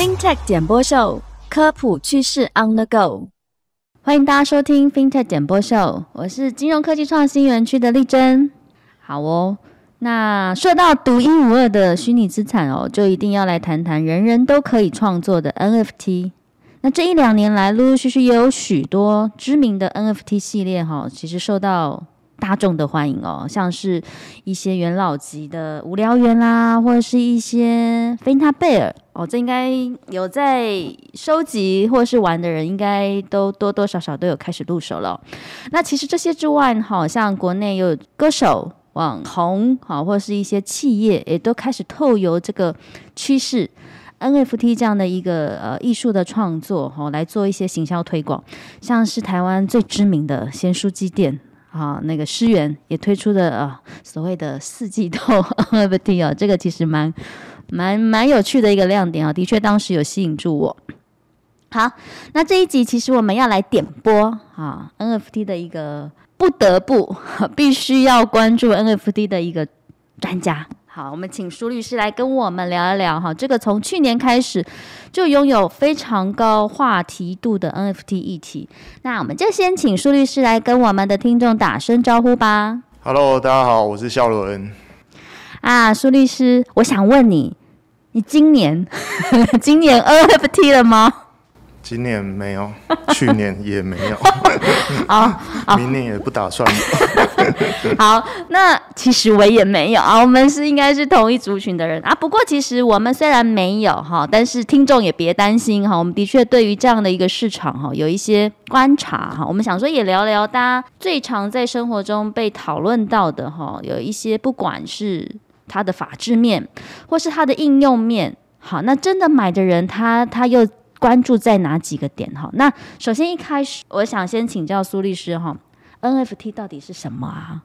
FinTech 点播秀，科普趋势 On the Go。欢迎大家收听 FinTech 点播秀，我是金融科技创新园区的丽珍。好哦，那说到独一无二的虚拟资产哦，就一定要来谈谈人人都可以创作的 NFT。那这一两年来，陆陆续续也有许多知名的 NFT 系列哈，其实受到大众的欢迎哦，像是一些元老级的无聊猿啦，或者是一些菲塔贝尔哦，这应该有在收集或是玩的人，应该都多多少少都有开始入手了。那其实这些之外，好像国内有歌手、网红，好或是一些企业，也都开始透由这个趋势。NFT 这样的一个呃艺术的创作哈，来做一些行销推广，像是台湾最知名的鲜蔬机店啊，那个诗源也推出的啊所谓的四季豆 NFT 啊，这个其实蛮蛮蛮有趣的一个亮点啊，的确当时有吸引住我。好，那这一集其实我们要来点播啊 NFT 的一个不得不 必须要关注 NFT 的一个专家。好，我们请舒律师来跟我们聊一聊哈，这个从去年开始就拥有非常高话题度的 NFT 议题。那我们就先请舒律师来跟我们的听众打声招呼吧。Hello，大家好，我是肖伦。啊，舒律师，我想问你，你今年 今年 NFT 了吗？今年没有，去年也没有，啊，明年也不打算。好，那其实我也没有啊，我们是应该是同一族群的人啊。不过其实我们虽然没有哈，但是听众也别担心哈，我们的确对于这样的一个市场哈有一些观察哈。我们想说也聊聊大家最常在生活中被讨论到的哈，有一些不管是它的法制面，或是它的应用面，好，那真的买的人他他又。关注在哪几个点哈？那首先一开始，我想先请教苏律师哈，NFT 到底是什么啊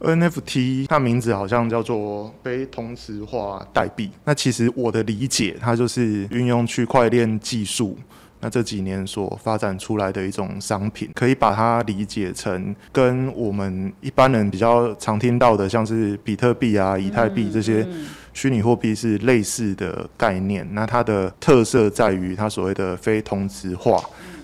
？NFT 它名字好像叫做非同质化代币。那其实我的理解，它就是运用区块链技术，那这几年所发展出来的一种商品，可以把它理解成跟我们一般人比较常听到的，像是比特币啊、以太币这些。虚拟货币是类似的概念，那它的特色在于它所谓的非同质化，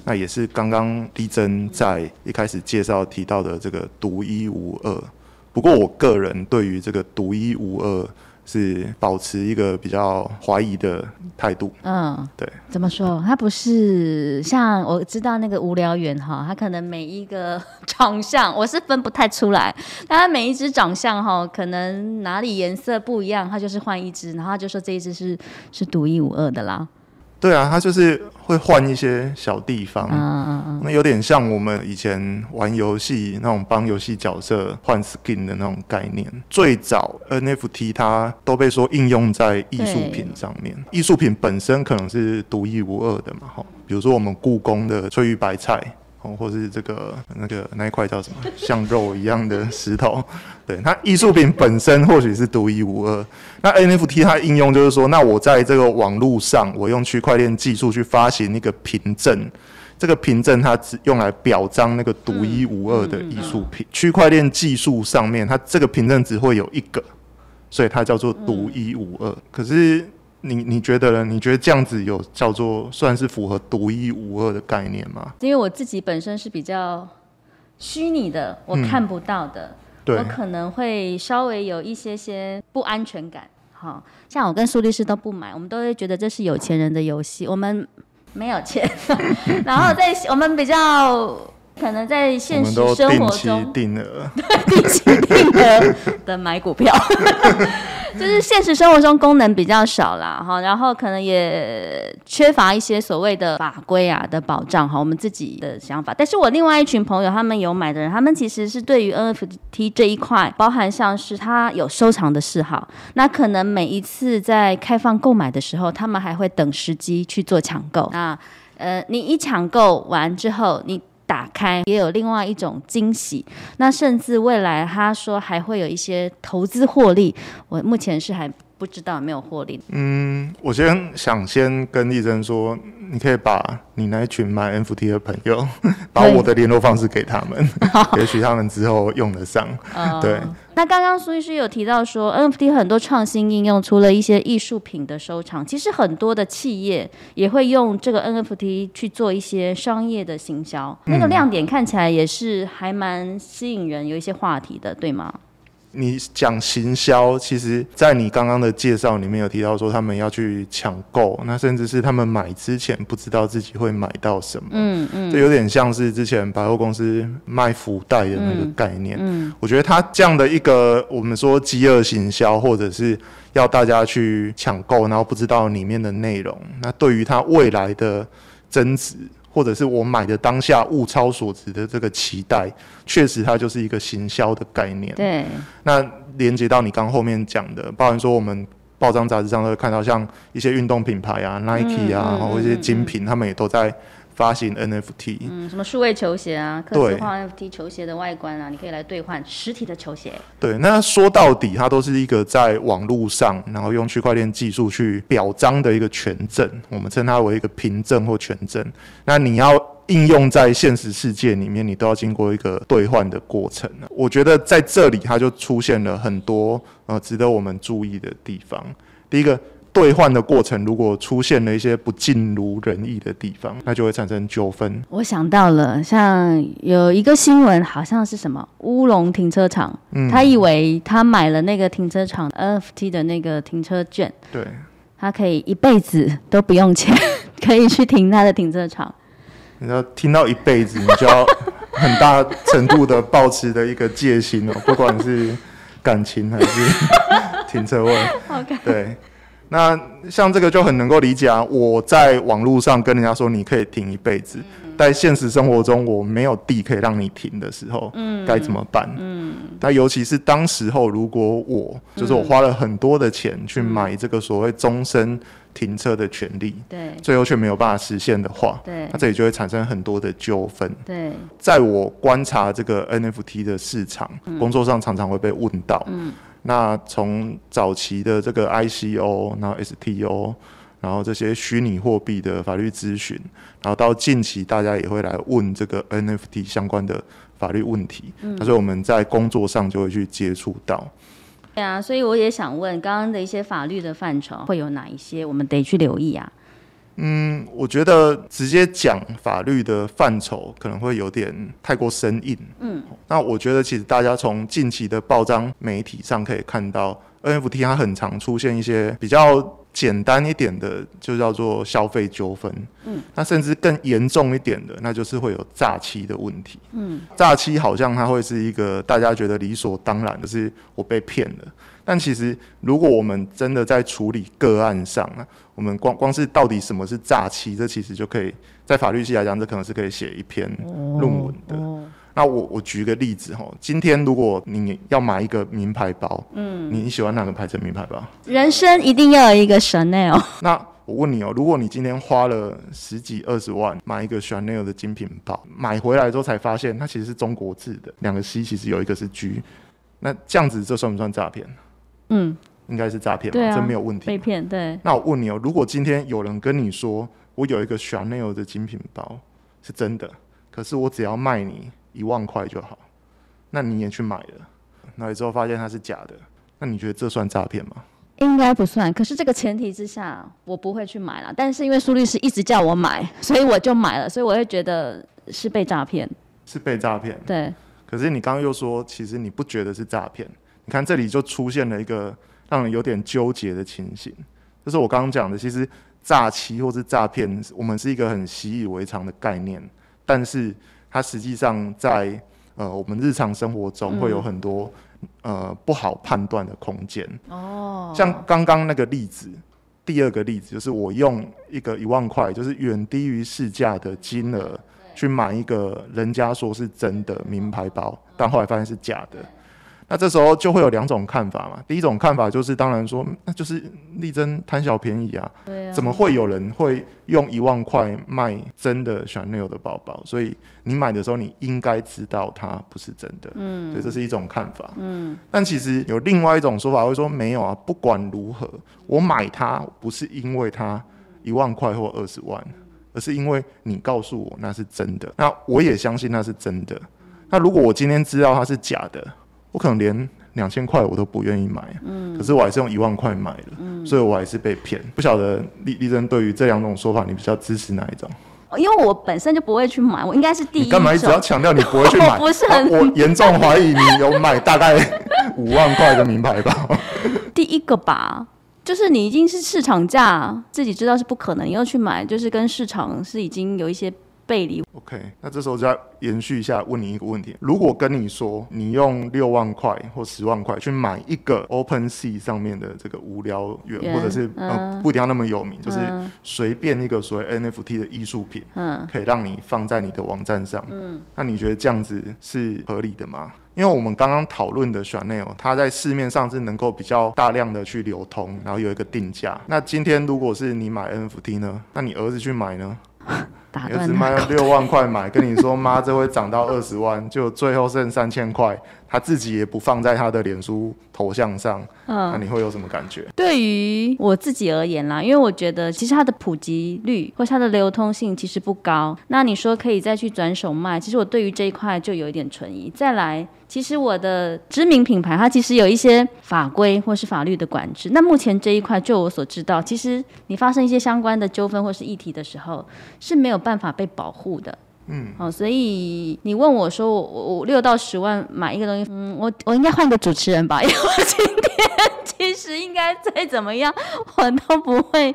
那也是刚刚丽珍在一开始介绍提到的这个独一无二。不过我个人对于这个独一无二。是保持一个比较怀疑的态度。嗯，对。怎么说？他不是像我知道那个无聊猿哈，他可能每一个长相我是分不太出来，但他每一只长相哈，可能哪里颜色不一样，他就是换一只，然后就说这一只是是独一无二的啦。对啊，它就是会换一些小地方，嗯嗯嗯，那有点像我们以前玩游戏那种帮游戏角色换 skin 的那种概念。最早 NFT 它都被说应用在艺术品上面，艺术品本身可能是独一无二的嘛，哈，比如说我们故宫的翠玉白菜。哦，或是这个那个那一块叫什么，像肉一样的石头，对它艺术品本身或许是独一无二。那 NFT 它应用就是说，那我在这个网络上，我用区块链技术去发行一个凭证，这个凭证它只用来表彰那个独一无二的艺术品。区块链技术上面，它这个凭证只会有一个，所以它叫做独一无二。可是。你你觉得呢？你觉得这样子有叫做算是符合独一无二的概念吗？因为我自己本身是比较虚拟的，我看不到的，我可能会稍微有一些些不安全感。好，像我跟苏律师都不买，我们都会觉得这是有钱人的游戏，我们没有钱。然后在我们比较可能在现实生活中定额，定期定额的买股票。就是现实生活中功能比较少啦，哈，然后可能也缺乏一些所谓的法规啊的保障，哈，我们自己的想法。但是我另外一群朋友，他们有买的人，他们其实是对于 NFT 这一块，包含像是他有收藏的嗜好，那可能每一次在开放购买的时候，他们还会等时机去做抢购。那呃，你一抢购完之后，你。打开也有另外一种惊喜，那甚至未来他说还会有一些投资获利，我目前是还不知道有没有获利？嗯，我先想先跟丽珍说，你可以把你那一群买 NFT 的朋友，把我的联络方式给他们，也许他们之后用得上。对。那刚刚苏医师有提到说，NFT 很多创新应用，除了一些艺术品的收藏，其实很多的企业也会用这个 NFT 去做一些商业的行销。那个亮点看起来也是还蛮吸引人，有一些话题的，对吗？你讲行销，其实，在你刚刚的介绍里面有提到说，他们要去抢购，那甚至是他们买之前不知道自己会买到什么，嗯嗯，这有点像是之前百货公司卖福袋的那个概念。嗯，我觉得他这样的一个，我们说饥饿行销，或者是要大家去抢购，然后不知道里面的内容，那对于他未来的增值。或者是我买的当下物超所值的这个期待，确实它就是一个行销的概念。对，那连接到你刚后面讲的，包含说我们报章杂志上都会看到，像一些运动品牌啊，Nike 啊，或一些精品，他们也都在。发行 NFT，嗯，什么数位球鞋啊，刻字化 NFT 球鞋的外观啊，你可以来兑换实体的球鞋。对，那说到底，它都是一个在网络上，然后用区块链技术去表彰的一个权证，我们称它为一个凭证或权证。那你要应用在现实世界里面，你都要经过一个兑换的过程。我觉得在这里，它就出现了很多呃值得我们注意的地方。第一个。兑换的过程，如果出现了一些不尽如人意的地方，那就会产生纠纷。我想到了，像有一个新闻，好像是什么乌龙停车场，他以为他买了那个停车场 NFT 的那个停车券，对，他可以一辈子都不用钱，可以去停他的停车场。你要听到一辈子，你就要很大程度的保持的一个戒心哦，不管是感情还是 停车位。OK，对。那像这个就很能够理解啊！我在网络上跟人家说你可以停一辈子，在现实生活中我没有地可以让你停的时候，嗯该怎么办？嗯，那尤其是当时候，如果我就是我花了很多的钱去买这个所谓终身停车的权利，对，最后却没有办法实现的话，对，那这里就会产生很多的纠纷。对，在我观察这个 NFT 的市场工作上，常常会被问到。嗯。那从早期的这个 ICO，然后 STO，然后这些虚拟货币的法律咨询，然后到近期大家也会来问这个 NFT 相关的法律问题，所以我们在工作上就会去接触到。对啊，所以我也想问，刚刚的一些法律的范畴会有哪一些，我们得去留意啊？嗯，我觉得直接讲法律的范畴可能会有点太过生硬。嗯，那我觉得其实大家从近期的报章媒体上可以看到，NFT 它很常出现一些比较简单一点的，就叫做消费纠纷。嗯，那甚至更严重一点的，那就是会有诈欺的问题。嗯，诈欺好像它会是一个大家觉得理所当然的，是我被骗了。但其实，如果我们真的在处理个案上啊，我们光光是到底什么是诈欺，这其实就可以在法律系来讲，这可能是可以写一篇论文的。那我我举个例子哈，今天如果你要买一个名牌包，嗯，你喜欢哪个牌子名牌包？人生一定要有一个 Chanel。那我问你哦，如果你今天花了十几二十万买一个 Chanel 的精品包，买回来之后才发现它其实是中国制的，两个 C 其实有一个是 G，那这样子这算不算诈骗？嗯，应该是诈骗吧，这没有问题。被骗，对。那我问你哦，如果今天有人跟你说，我有一个 Chanel 的精品包是真的，可是我只要卖你一万块就好，那你也去买了，那之后发现它是假的，那你觉得这算诈骗吗？应该不算。可是这个前提之下，我不会去买了。但是因为苏律师一直叫我买，所以我就买了，所以我会觉得是被诈骗。是被诈骗。对。可是你刚刚又说，其实你不觉得是诈骗。你看这里就出现了一个让人有点纠结的情形，就是我刚刚讲的，其实诈欺或是诈骗，我们是一个很习以为常的概念，但是它实际上在呃我们日常生活中会有很多呃不好判断的空间。哦，像刚刚那个例子，第二个例子就是我用一个一万块，就是远低于市价的金额去买一个人家说是真的名牌包，但后来发现是假的。那这时候就会有两种看法嘛。第一种看法就是，当然说，那就是力争贪小便宜啊。对啊。怎么会有人会用一万块卖真的 Chanel 的包包？所以你买的时候，你应该知道它不是真的。嗯。所以这是一种看法。嗯。但其实有另外一种说法，会说没有啊。不管如何，我买它不是因为它一万块或二十万，而是因为你告诉我那是真的。那我也相信那是真的。那如果我今天知道它是假的，我可能连两千块我都不愿意买，嗯，可是我还是用一万块买了，嗯，所以我还是被骗。不晓得丽丽珍对于这两种说法，你比较支持哪一种？因为我本身就不会去买，我应该是第一。干嘛一直要强调你不会去买？不是很，我严重怀疑你有买大概 五万块的名牌包。第一个吧，就是你已经是市场价，自己知道是不可能，你又去买，就是跟市场是已经有一些。背离。OK，那这时候就要延续一下，问你一个问题：如果跟你说，你用六万块或十万块去买一个 Open Sea 上面的这个无聊园，或者是呃不一定要那么有名，就是随便一个所谓 NFT 的艺术品，嗯，可以让你放在你的网站上，嗯，那你觉得这样子是合理的吗？因为我们刚刚讨论的 Chanel，它在市面上是能够比较大量的去流通，然后有一个定价。那今天如果是你买 NFT 呢？那你儿子去买呢？儿子卖六万块买，跟你说妈，这会涨到二十万，就最后剩三千块。他自己也不放在他的脸书头像上，嗯，那你会有什么感觉？对于我自己而言啦，因为我觉得其实它的普及率或它的流通性其实不高。那你说可以再去转手卖，其实我对于这一块就有一点存疑。再来，其实我的知名品牌它其实有一些法规或是法律的管制。那目前这一块，就我所知道，其实你发生一些相关的纠纷或是议题的时候，是没有办法被保护的。嗯，好，所以你问我说，我我六到十万买一个东西，嗯，我我应该换个主持人吧，因为我今天其实应该再怎么样，我都不会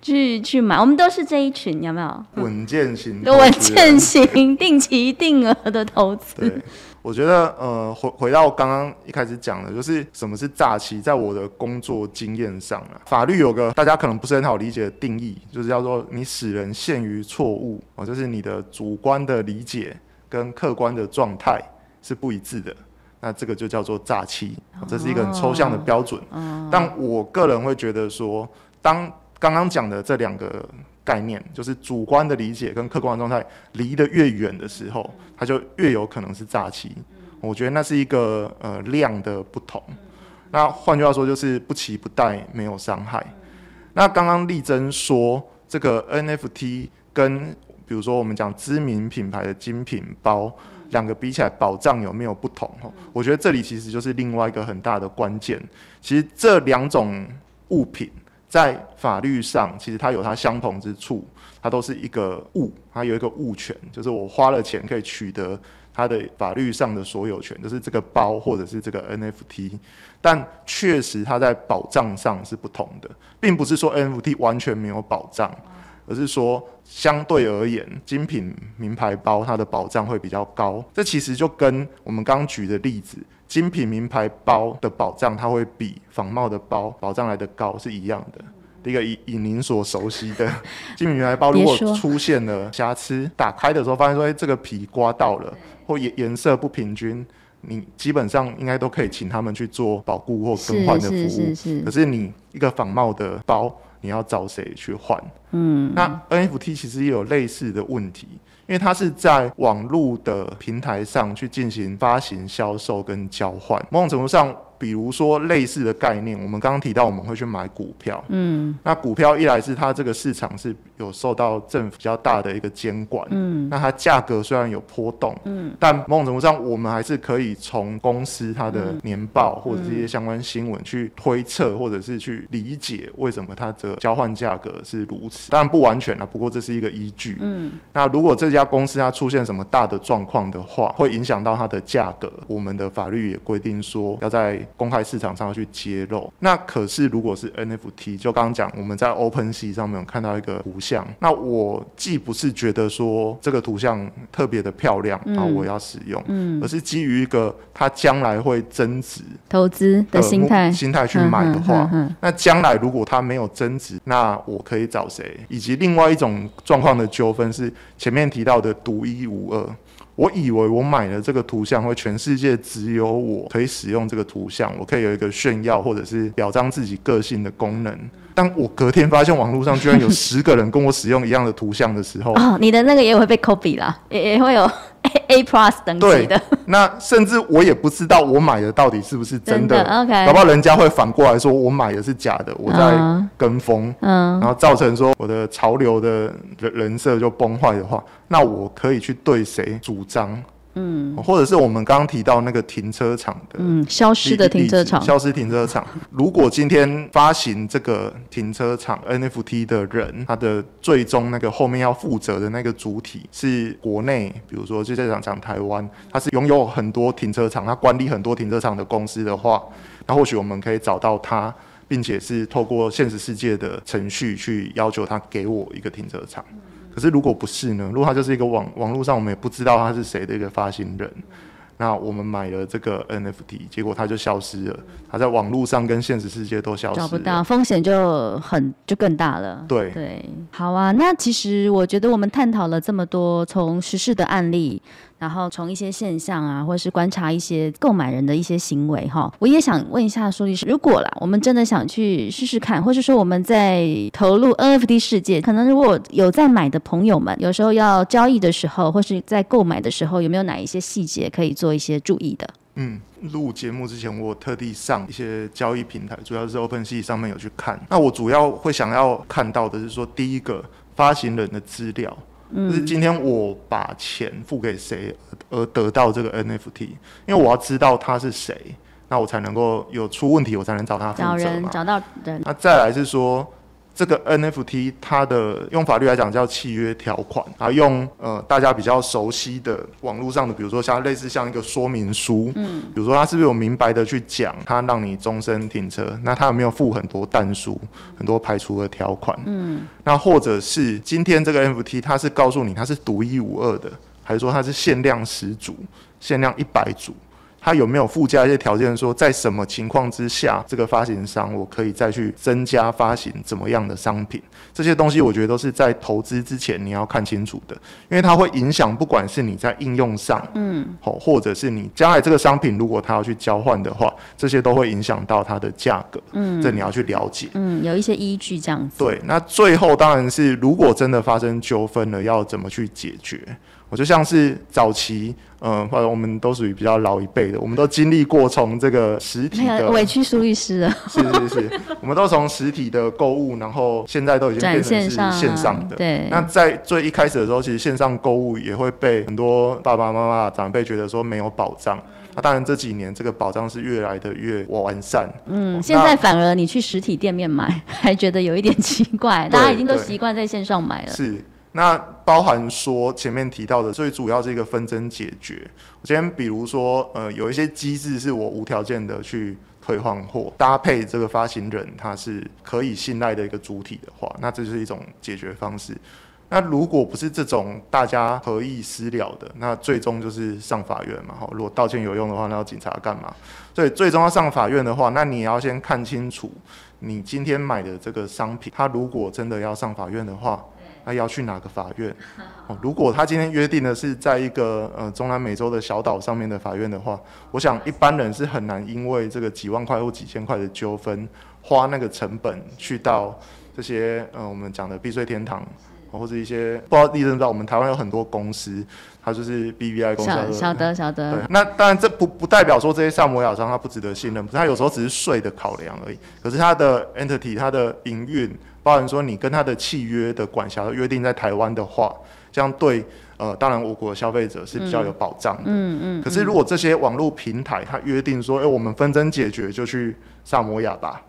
去去买。我们都是这一群，有没有？稳健型，稳健型，定期定额的投资。我觉得，呃，回回到刚刚一开始讲的，就是什么是诈欺，在我的工作经验上啊，法律有个大家可能不是很好理解的定义，就是叫做你使人陷于错误，哦，就是你的主观的理解跟客观的状态是不一致的，那这个就叫做诈欺，这是一个很抽象的标准。但我个人会觉得说，当刚刚讲的这两个。概念就是主观的理解跟客观的状态离得越远的时候，它就越有可能是诈欺。我觉得那是一个呃量的不同。那换句话说，就是不期不待，没有伤害。那刚刚丽珍说这个 NFT 跟比如说我们讲知名品牌的精品包两个比起来，保障有没有不同？我觉得这里其实就是另外一个很大的关键。其实这两种物品。在法律上，其实它有它相同之处，它都是一个物，它有一个物权，就是我花了钱可以取得它的法律上的所有权，就是这个包或者是这个 NFT，但确实它在保障上是不同的，并不是说 NFT 完全没有保障，而是说相对而言，精品名牌包它的保障会比较高。这其实就跟我们刚举的例子。精品名牌包的保障，它会比仿冒的包保障来的高，是一样的。第一个以以您所熟悉的 精品名牌包，如果出现了瑕疵，打开的时候发现说，哎，这个皮刮到了，或颜颜色不平均，你基本上应该都可以请他们去做保固或更换的服务。是是是。可是你一个仿冒的包，你要找谁去换？嗯。那 NFT 其实也有类似的问题。因为它是在网络的平台上去进行发行、销售跟交换，某种程度上。比如说类似的概念，我们刚刚提到我们会去买股票，嗯，那股票一来是它这个市场是有受到政府比较大的一个监管，嗯，那它价格虽然有波动，嗯，但某种程度上我们还是可以从公司它的年报或者这些相关新闻去推测或者是去理解为什么它的交换价格是如此，当然不完全了，不过这是一个依据，嗯，那如果这家公司它出现什么大的状况的话，会影响到它的价格，我们的法律也规定说要在公开市场上去揭露，那可是如果是 NFT，就刚刚讲我们在 OpenSea 上面有看到一个图像，那我既不是觉得说这个图像特别的漂亮啊，我要使用，嗯，而是基于一个它将来会增值投资的心态。心态去买的话，那将来如果它没有增值，那我可以找谁？以及另外一种状况的纠纷是前面提到的独一无二。我以为我买了这个图像会全世界只有我可以使用这个图像，我可以有一个炫耀或者是表彰自己个性的功能。当我隔天发现网络上居然有十个人跟我使用一样的图像的时候，哦，你的那个也会被 copy 啦，也也会有 A plus 等级的。那甚至我也不知道我买的到底是不是真的，OK？搞不好人家会反过来说我买的是假的，我在跟风，嗯，然后造成说我的潮流的人人设就崩坏的话，那我可以去对谁主张？嗯，或者是我们刚刚提到那个停车场的，嗯，消失的停车场，消失停车场。如果今天发行这个停车场 NFT 的人，他的最终那个后面要负责的那个主体是国内，比如说就在讲讲台湾，他是拥有很多停车场，他管理很多停车场的公司的话，那或许我们可以找到他，并且是透过现实世界的程序去要求他给我一个停车场。可是如果不是呢？如果他就是一个网网络上我们也不知道他是谁的一个发行人，那我们买了这个 NFT，结果他就消失了。他在网络上跟现实世界都消失，找不到，风险就很就更大了。对对，好啊。那其实我觉得我们探讨了这么多从实事的案例。然后从一些现象啊，或是观察一些购买人的一些行为哈，我也想问一下苏律师，如果啦，我们真的想去试试看，或是说我们在投入 NFT 世界，可能如果有在买的朋友们，有时候要交易的时候，或是在购买的时候，有没有哪一些细节可以做一些注意的？嗯，录节目之前我特地上一些交易平台，主要是 OpenSea 上面有去看。那我主要会想要看到的是说，第一个发行人的资料。就是今天我把钱付给谁而得到这个 NFT，因为我要知道他是谁，那我才能够有出问题，我才能找他负责找人找到人。那再来是说。这个 NFT 它的用法律来讲叫契约条款，啊，用呃大家比较熟悉的网络上的，比如说像类似像一个说明书，嗯，比如说它是不是有明白的去讲，它让你终身停车，那它有没有附很多弹书，很多排除的条款，嗯，那或者是今天这个 NFT 它是告诉你它是独一无二的，还是说它是限量十组，限量一百组？它有没有附加一些条件，说在什么情况之下，这个发行商我可以再去增加发行怎么样的商品？这些东西我觉得都是在投资之前你要看清楚的，因为它会影响，不管是你在应用上，嗯，好，或者是你将来这个商品如果它要去交换的话，这些都会影响到它的价格，嗯，这你要去了解，嗯，有一些依据这样子。对，那最后当然是如果真的发生纠纷了，要怎么去解决？我就像是早期，嗯，或者我们都属于比较老一辈的，我们都经历过从这个实体的委屈苏律师了，是是是，我们都从实体的购物，然后现在都已经变成是线上的。对。那在最一开始的时候，其实线上购物也会被很多爸爸妈妈长辈觉得说没有保障。那当然这几年这个保障是越来的越完善。嗯，现在反而你去实体店面买，还觉得有一点奇怪，大家已经都习惯在线上买了。是。那包含说前面提到的最主要是一个纷争解决。我今天比如说，呃，有一些机制是我无条件的去退换货，搭配这个发行人他是可以信赖的一个主体的话，那这就是一种解决方式。那如果不是这种大家合意私了的，那最终就是上法院嘛。好，如果道歉有用的话，那要警察干嘛？所以最终要上法院的话，那你要先看清楚，你今天买的这个商品，它如果真的要上法院的话。那要去哪个法院？哦，如果他今天约定的是在一个呃中南美洲的小岛上面的法院的话，我想一般人是很难因为这个几万块或几千块的纠纷，花那个成本去到这些呃我们讲的避税天堂，或者一些不知道你知不知道，我们台湾有很多公司，它就是 B V I 公司，晓得晓得。对，那当然这不不代表说这些萨摩亚商他不值得信任，他有时候只是税的考量而已。可是他的 entity 他的营运。包含说你跟他的契约的管辖约定在台湾的话，这样对呃，当然我国的消费者是比较有保障的。嗯嗯。可是如果这些网络平台他约定说，哎，我们纷争解决就去萨摩亚吧。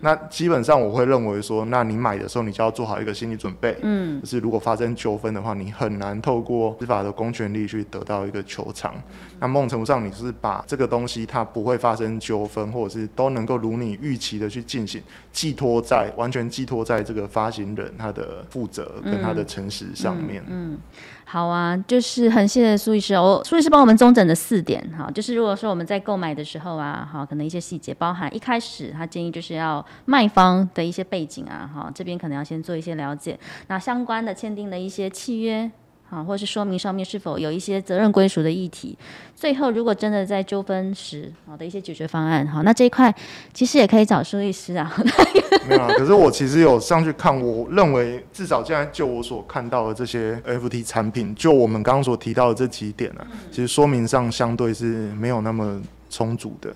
那基本上我会认为说，那你买的时候你就要做好一个心理准备，嗯，就是如果发生纠纷的话，你很难透过司法的公权力去得到一个求偿。那某种程度上，你是把这个东西它不会发生纠纷，或者是都能够如你预期的去进行，寄托在完全寄托在这个发行人他的负责跟他的诚实上面。嗯。好啊，就是很谢谢苏医师哦。苏医师帮我们中诊的四点哈，就是如果说我们在购买的时候啊，哈，可能一些细节包含一开始他建议就是要卖方的一些背景啊，哈，这边可能要先做一些了解。那相关的签订的一些契约啊，或是说明上面是否有一些责任归属的议题。最后，如果真的在纠纷时，好的一些解决方案，好，那这一块其实也可以找苏律师啊。没有啊，可是我其实有上去看，我认为至少现在就我所看到的这些 FT 产品，就我们刚刚所提到的这几点呢，其实说明上相对是没有那么充足的。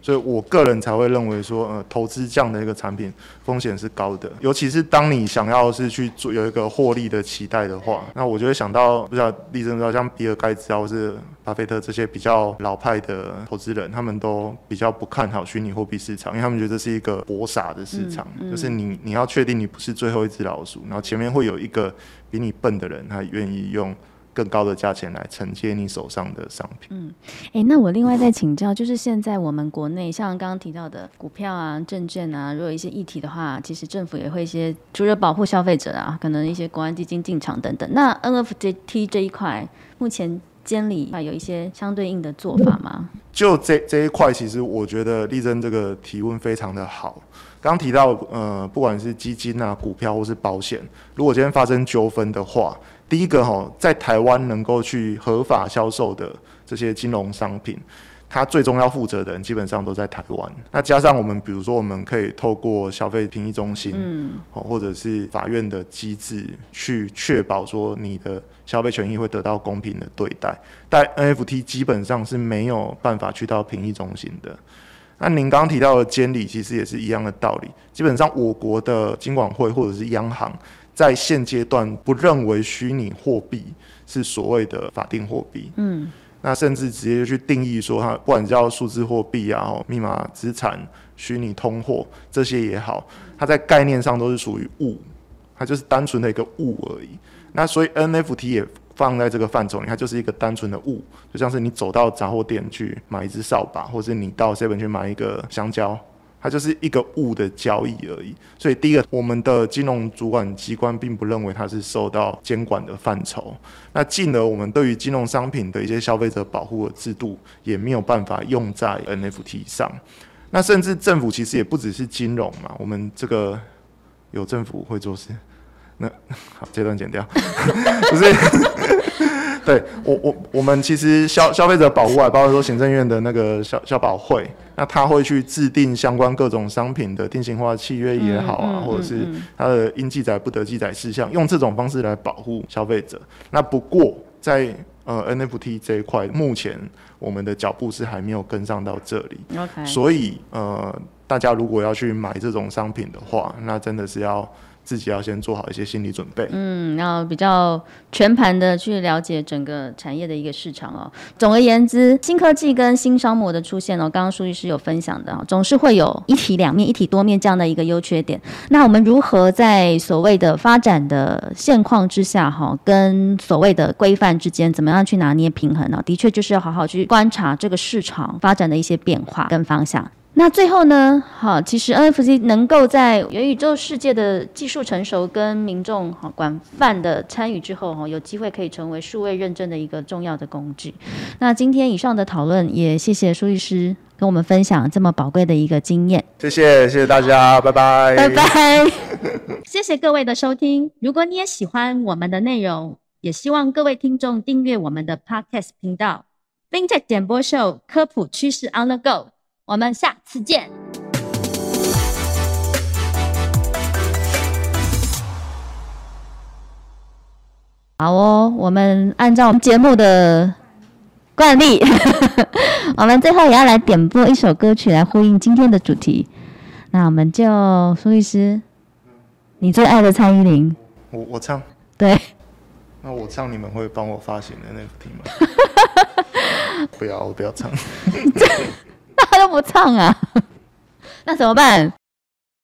所以我个人才会认为说，呃，投资这样的一个产品风险是高的，尤其是当你想要是去做有一个获利的期待的话，那我就会想到，不知道立正知道，像比尔盖茨啊，或是巴菲特这些比较老派的投资人，他们都比较不看好虚拟货币市场，因为他们觉得这是一个搏傻的市场，就是你你要确定你不是最后一只老鼠，然后前面会有一个比你笨的人，他愿意用。更高的价钱来承接你手上的商品。嗯，哎，那我另外再请教，就是现在我们国内像刚刚提到的股票啊、证券啊，如果一些议题的话，其实政府也会一些除了保护消费者啊，可能一些国安基金进场等等。那 NFT 这一块，目前监理啊有一些相对应的做法吗？就这这一块，其实我觉得丽珍这个提问非常的好。刚提到，呃，不管是基金啊、股票或是保险，如果今天发生纠纷的话。第一个哈，在台湾能够去合法销售的这些金融商品，它最终要负责的人基本上都在台湾。那加上我们，比如说我们可以透过消费评议中心，嗯，或者是法院的机制，去确保说你的消费权益会得到公平的对待。但 NFT 基本上是没有办法去到评议中心的。那您刚刚提到的监理，其实也是一样的道理。基本上我国的金管会或者是央行。在现阶段，不认为虚拟货币是所谓的法定货币。嗯，那甚至直接去定义说，它不管叫数字货币啊、密码资产、虚拟通货这些也好，它在概念上都是属于物，它就是单纯的一个物而已。那所以 NFT 也放在这个范畴里，它就是一个单纯的物，就像是你走到杂货店去买一支扫把，或者你到 seven 去买一个香蕉。它就是一个物的交易而已，所以第一个，我们的金融主管机关并不认为它是受到监管的范畴。那进而，我们对于金融商品的一些消费者保护的制度也没有办法用在 NFT 上。那甚至政府其实也不只是金融嘛，我们这个有政府会做事。那好，这段剪掉，不是。对我我我们其实消消费者保护啊，包括说行政院的那个消消保会，那他会去制定相关各种商品的定型化契约也好啊，或者是它的应记载不得记载事项，用这种方式来保护消费者。那不过在呃 NFT 这一块，目前我们的脚步是还没有跟上到这里。OK，所以呃，大家如果要去买这种商品的话，那真的是要。自己要先做好一些心理准备，嗯，要比较全盘的去了解整个产业的一个市场哦。总而言之，新科技跟新商模的出现哦，刚刚苏律师有分享的，总是会有一体两面、一体多面这样的一个优缺点。那我们如何在所谓的发展的现况之下，哈，跟所谓的规范之间，怎么样去拿捏平衡呢？的确就是要好好去观察这个市场发展的一些变化跟方向。那最后呢？好，其实 NFC 能够在元宇宙世界的技术成熟跟民众好广泛的参与之后，哈，有机会可以成为数位认证的一个重要的工具。那今天以上的讨论，也谢谢苏律师跟我们分享这么宝贵的一个经验。谢谢，谢谢大家，拜拜，拜拜。谢谢各位的收听。如果你也喜欢我们的内容，也希望各位听众订阅我们的 Podcast 频道 FinTech 点播秀科普趋势 On the Go。我们下次见。好哦，我们按照节目的惯例，我们最后也要来点播一首歌曲来呼应今天的主题。那我们就苏律师，你最爱的蔡依林，我我唱。对。那我唱，你们会帮我发行的那个题吗？不要，我不要唱。他都不唱啊，那怎么办？